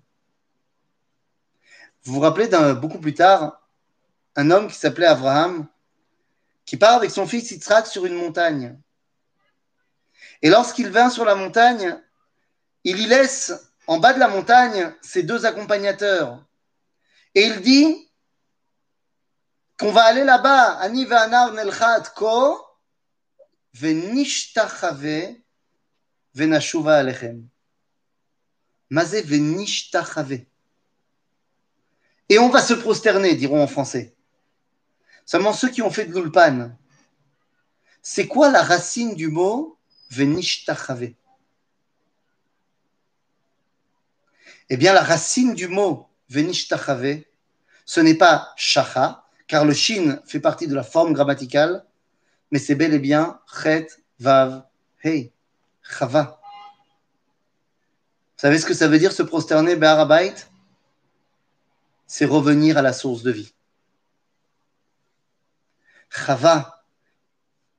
Vous vous rappelez d'un beaucoup plus tard, un homme qui s'appelait Abraham, qui part avec son fils Yitzhak sur une montagne. Et lorsqu'il vint sur la montagne, il y laisse en bas de la montagne ses deux accompagnateurs. Et il dit qu'on va aller là-bas, Ani ko, ve'nishtachave ve'nashuva alechem. Mazé ve'nishtachave. Et on va se prosterner, diront en français. Seulement ceux qui ont fait de l'ulpan, c'est quoi la racine du mot ve'nishtachave Eh bien, la racine du mot venishtachave, ce n'est pas shacha, car le shin fait partie de la forme grammaticale, mais c'est bel et bien chet, vav, hey, chava. Vous savez ce que ça veut dire se prosterner Be'arabait C'est revenir à la source de vie. Chava,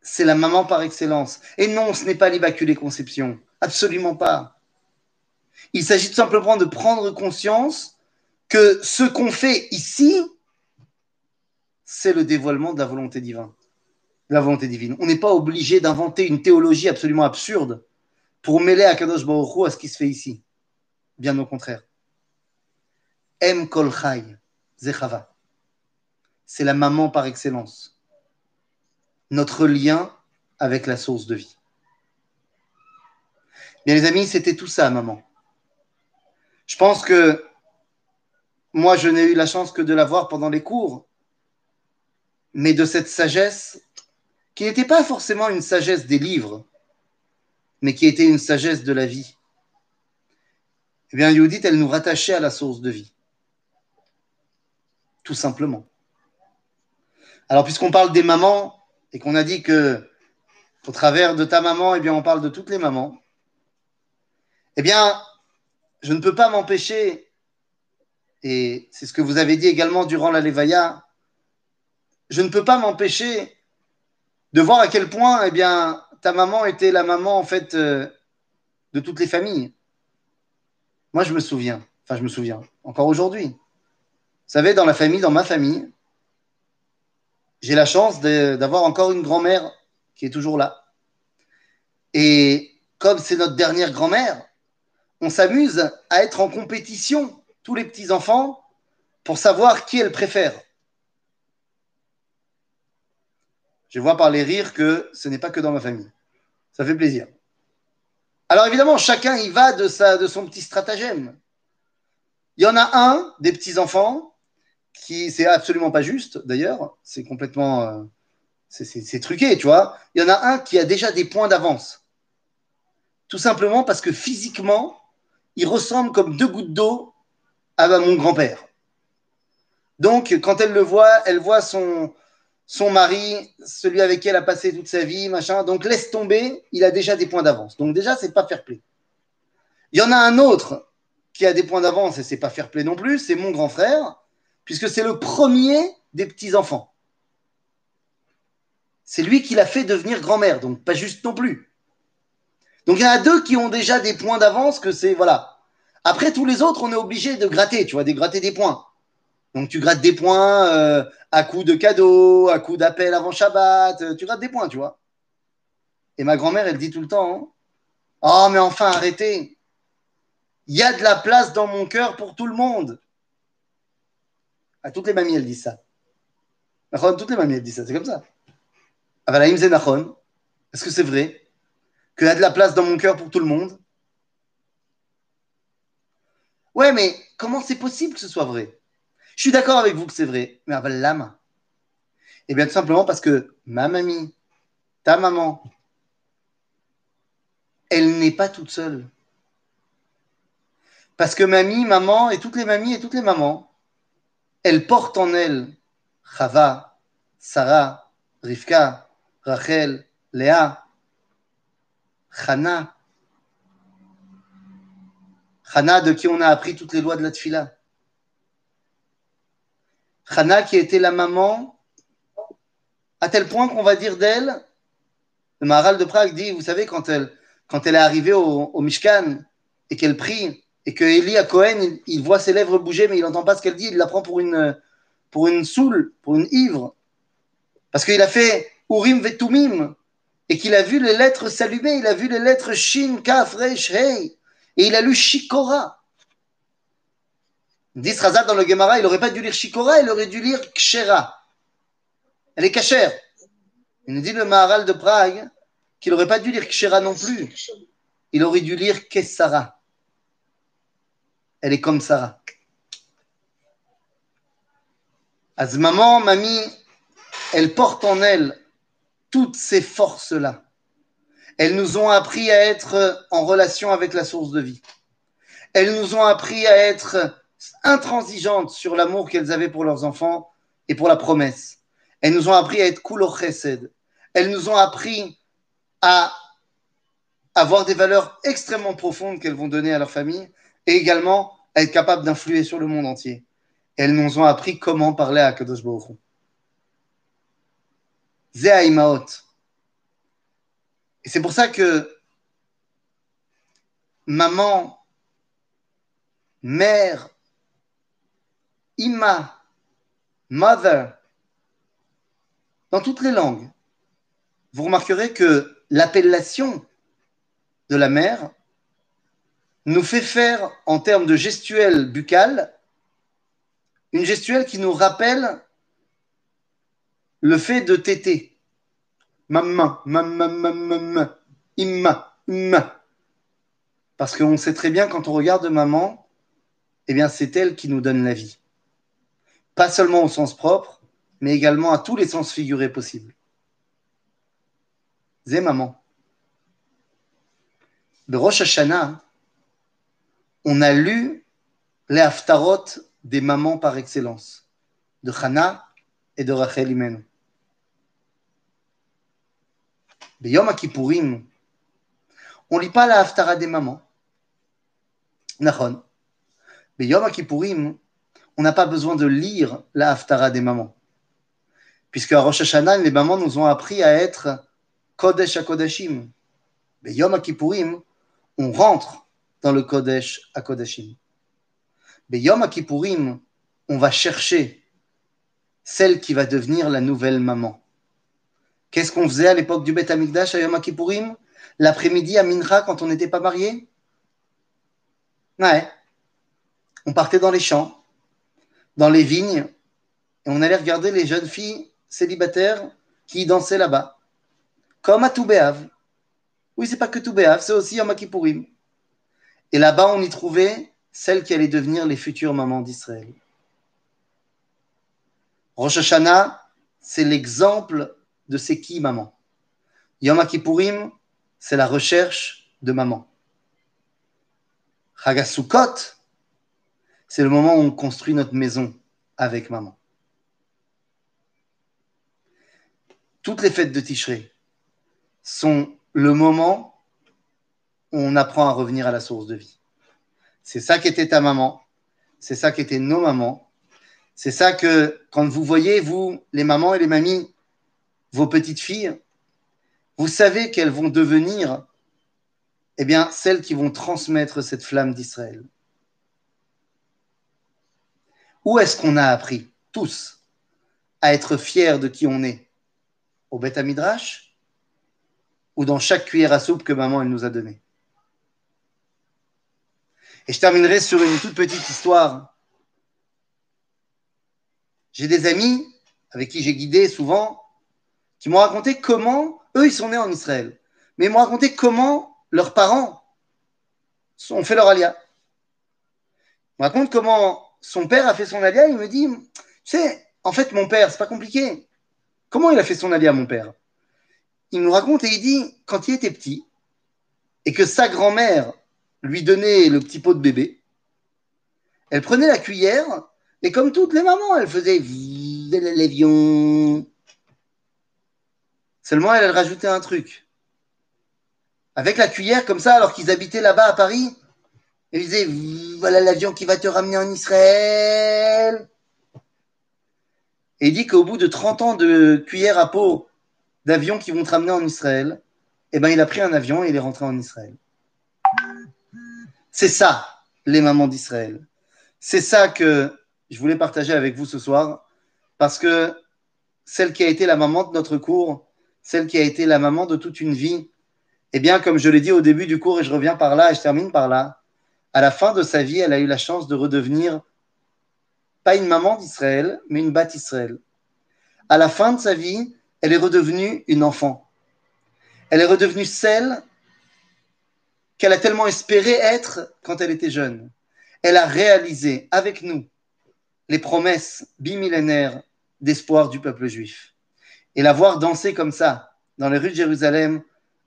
c'est la maman par excellence. Et non, ce n'est pas l'immaculée conception. Absolument pas. Il s'agit tout simplement de prendre conscience que ce qu'on fait ici, c'est le dévoilement de la volonté divine. La volonté divine. On n'est pas obligé d'inventer une théologie absolument absurde pour mêler à Kadosh Baruch à ce qui se fait ici. Bien au contraire. Em kol chai, zechava. C'est la maman par excellence. Notre lien avec la source de vie. Bien les amis, c'était tout ça, maman. Je pense que moi, je n'ai eu la chance que de la voir pendant les cours, mais de cette sagesse qui n'était pas forcément une sagesse des livres, mais qui était une sagesse de la vie. Eh bien, Yudit, elle nous rattachait à la source de vie. Tout simplement. Alors, puisqu'on parle des mamans et qu'on a dit que au travers de ta maman, eh bien, on parle de toutes les mamans, eh bien, je ne peux pas m'empêcher, et c'est ce que vous avez dit également durant la Levaya, je ne peux pas m'empêcher de voir à quel point eh bien, ta maman était la maman en fait euh, de toutes les familles. Moi, je me souviens, enfin, je me souviens, encore aujourd'hui. Vous savez, dans la famille, dans ma famille, j'ai la chance d'avoir encore une grand-mère qui est toujours là. Et comme c'est notre dernière grand-mère, on s'amuse à être en compétition, tous les petits-enfants, pour savoir qui elle préfère. Je vois par les rires que ce n'est pas que dans ma famille. Ça fait plaisir. Alors évidemment, chacun y va de, sa, de son petit stratagème. Il y en a un des petits-enfants qui, c'est absolument pas juste d'ailleurs, c'est complètement, euh, c'est truqué, tu vois. Il y en a un qui a déjà des points d'avance. Tout simplement parce que physiquement, il ressemble comme deux gouttes d'eau à mon grand-père. Donc, quand elle le voit, elle voit son, son mari, celui avec qui elle a passé toute sa vie, machin. Donc, laisse tomber, il a déjà des points d'avance. Donc, déjà, c'est pas fair play. Il y en a un autre qui a des points d'avance et c'est pas fair play non plus, c'est mon grand frère, puisque c'est le premier des petits-enfants. C'est lui qui l'a fait devenir grand-mère, donc pas juste non plus. Donc il y en a deux qui ont déjà des points d'avance que c'est voilà. Après tous les autres, on est obligé de gratter, tu vois, de gratter des points. Donc tu grattes des points euh, à coup de cadeaux, à coup d'appel avant Shabbat, euh, tu grattes des points, tu vois. Et ma grand-mère, elle dit tout le temps, oh mais enfin arrêtez, il y a de la place dans mon cœur pour tout le monde. À toutes les mamies, elles disent ça. Toutes les mamies, elles disent ça, c'est comme ça. Est-ce que c'est vrai qu'il y a de la place dans mon cœur pour tout le monde? Ouais, mais comment c'est possible que ce soit vrai? Je suis d'accord avec vous que c'est vrai, mais à l'âme. Eh bien, tout simplement parce que ma mamie, ta maman, elle n'est pas toute seule. Parce que mamie, maman, et toutes les mamies et toutes les mamans, elles portent en elles Chava, Sarah, Rivka, Rachel, Léa, Chana. Chana de qui on a appris toutes les lois de la tfila. Chana qui était la maman, à tel point qu'on va dire d'elle, le Maharal de Prague dit, vous savez, quand elle, quand elle est arrivée au, Mishkan et qu'elle prie, et que Eli à Cohen, il, voit ses lèvres bouger, mais il n'entend pas ce qu'elle dit, il la prend pour une, pour une soule, pour une ivre. Parce qu'il a fait Urim Vetumim, et qu'il a vu les lettres s'allumer, il a vu les lettres Shin, Kaf, Resh, Hey, et il a lu Shikora. Dit Razal dans le Gemara, il n'aurait pas dû lire Shikora, il aurait dû lire Kshera. Elle est cachère. Il nous dit le Maharal de Prague qu'il n'aurait pas dû lire Kshera non plus. Il aurait dû lire Kessara. Elle est comme Sarah. Az maman, mamie, elle porte en elle toutes ces forces-là. Elles nous ont appris à être en relation avec la source de vie. Elles nous ont appris à être intransigeantes sur l'amour qu'elles avaient pour leurs enfants et pour la promesse. Elles nous ont appris à être kulo chesed. Elles nous ont appris à avoir des valeurs extrêmement profondes qu'elles vont donner à leur famille et également être capables d'influer sur le monde entier. Elles nous ont appris comment parler à Kadosh Baruch. Et c'est pour ça que maman, mère, Ima, mother, dans toutes les langues, vous remarquerez que l'appellation de la mère nous fait faire, en termes de gestuelle buccale, une gestuelle qui nous rappelle le fait de téter. Maman, maman, maman, imma, imma. Parce qu'on sait très bien quand on regarde maman, eh bien c'est elle qui nous donne la vie. Pas seulement au sens propre, mais également à tous les sens figurés possibles. Zé maman. Rosh Hashanah, on a lu les Haftarot des mamans par excellence, de Hana et de Rachel Imenu. Yom Kippourim, on ne lit pas la Haftara des mamans. Nachon. Yom Kippourim, on n'a pas besoin de lire la Haftara des mamans. Puisque à Rosh Hashanah, les mamans nous ont appris à être Kodesh à Kodeshim. Yom Kippourim, on rentre dans le Kodesh à Kodeshim. Yom Kippourim, on va chercher celle qui va devenir la nouvelle maman. Qu'est-ce qu'on faisait à l'époque du Beth Amikdash à Yom Kippourim L'après-midi à Mincha quand on n'était pas marié Ouais. On partait dans les champs, dans les vignes, et on allait regarder les jeunes filles célibataires qui dansaient là-bas. Comme à Toubéav. Oui, c'est pas que Toubéav, c'est aussi Yom Kippourim. Et là-bas, on y trouvait celles qui allaient devenir les futures mamans d'Israël. Rosh Hashanah, c'est l'exemple de c'est qui maman. Yom c'est la recherche de maman. Chagasukot, c'est le moment où on construit notre maison avec maman. Toutes les fêtes de Tishré sont le moment on apprend à revenir à la source de vie. C'est ça qu'était ta maman, c'est ça qu'étaient nos mamans, c'est ça que quand vous voyez, vous, les mamans et les mamies, vos petites filles, vous savez qu'elles vont devenir eh bien, celles qui vont transmettre cette flamme d'Israël. Où est-ce qu'on a appris, tous, à être fiers de qui on est? Au Beth Midrash Ou dans chaque cuillère à soupe que maman elle nous a donnée? Et je terminerai sur une toute petite histoire. J'ai des amis avec qui j'ai guidé souvent qui m'ont raconté comment, eux, ils sont nés en Israël, mais ils m'ont raconté comment leurs parents ont fait leur alia. Ils me raconte comment son père a fait son alia, il me dit, tu sais, en fait, mon père, c'est pas compliqué. Comment il a fait son alia, mon père? Il nous raconte et il dit, quand il était petit, et que sa grand-mère lui donnait le petit pot de bébé, elle prenait la cuillère, et comme toutes les mamans, elle faisait l'avion. Seulement, elle, rajoutait un truc. Avec la cuillère, comme ça, alors qu'ils habitaient là-bas à Paris, elle disait Voilà l'avion qui va te ramener en Israël. Et il dit qu'au bout de 30 ans de cuillère à peau d'avion qui vont te ramener en Israël, eh ben, il a pris un avion et il est rentré en Israël. C'est ça, les mamans d'Israël. C'est ça que je voulais partager avec vous ce soir, parce que celle qui a été la maman de notre cours, celle qui a été la maman de toute une vie, eh bien, comme je l'ai dit au début du cours, et je reviens par là, et je termine par là, à la fin de sa vie, elle a eu la chance de redevenir pas une maman d'Israël, mais une batte Israël. à la fin de sa vie, elle est redevenue une enfant. Elle est redevenue celle qu'elle a tellement espéré être quand elle était jeune. Elle a réalisé avec nous les promesses bimillénaires d'espoir du peuple juif. Et la voir danser comme ça dans les rues de Jérusalem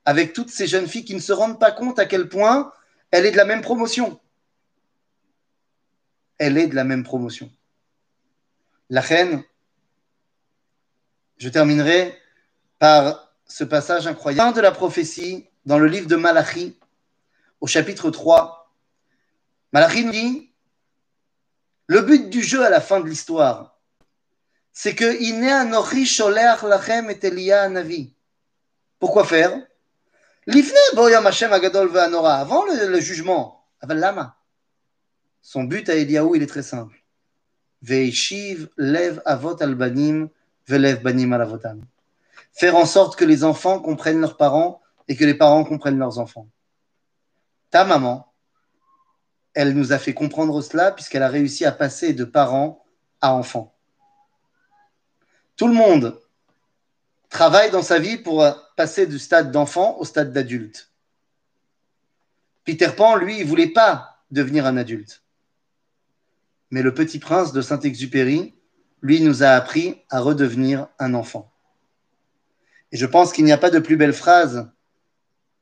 avec toutes ces jeunes filles qui ne se rendent pas compte à quel point elle est de la même promotion. Elle est de la même promotion. La reine, je terminerai par ce passage incroyable de la prophétie dans le livre de Malachi, au chapitre 3. Malachi nous dit le but du jeu à la fin de l'histoire, c'est que Anochi Lachem et Elia Navi. Pourquoi faire? L'ifne Boyam Hashem Agadol avant le, le jugement. Aval Lama. Son but à Eliaou, il est très simple. Veishiv lev avot albanim velev banim alavotam. Faire en sorte que les enfants comprennent leurs parents et que les parents comprennent leurs enfants. Ta maman, elle nous a fait comprendre cela puisqu'elle a réussi à passer de parents à enfants. Tout le monde travaille dans sa vie pour passer du stade d'enfant au stade d'adulte. Peter Pan, lui, il voulait pas devenir un adulte. Mais le petit prince de Saint-Exupéry, lui, nous a appris à redevenir un enfant. Et je pense qu'il n'y a pas de plus belle phrase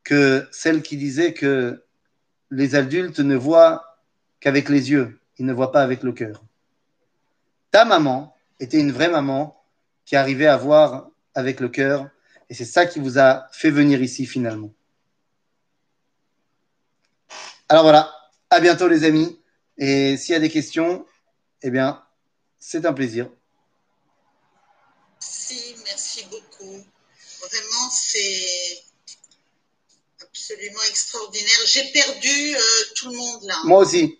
que celle qui disait que les adultes ne voient qu'avec les yeux, ils ne voient pas avec le cœur. Ta maman était une vraie maman qui arrivait à voir avec le cœur, et c'est ça qui vous a fait venir ici finalement. Alors voilà, à bientôt les amis, et s'il y a des questions, eh bien, c'est un plaisir. Merci, merci beaucoup. Vraiment, c'est absolument extraordinaire. J'ai perdu euh, tout le monde là. Moi aussi.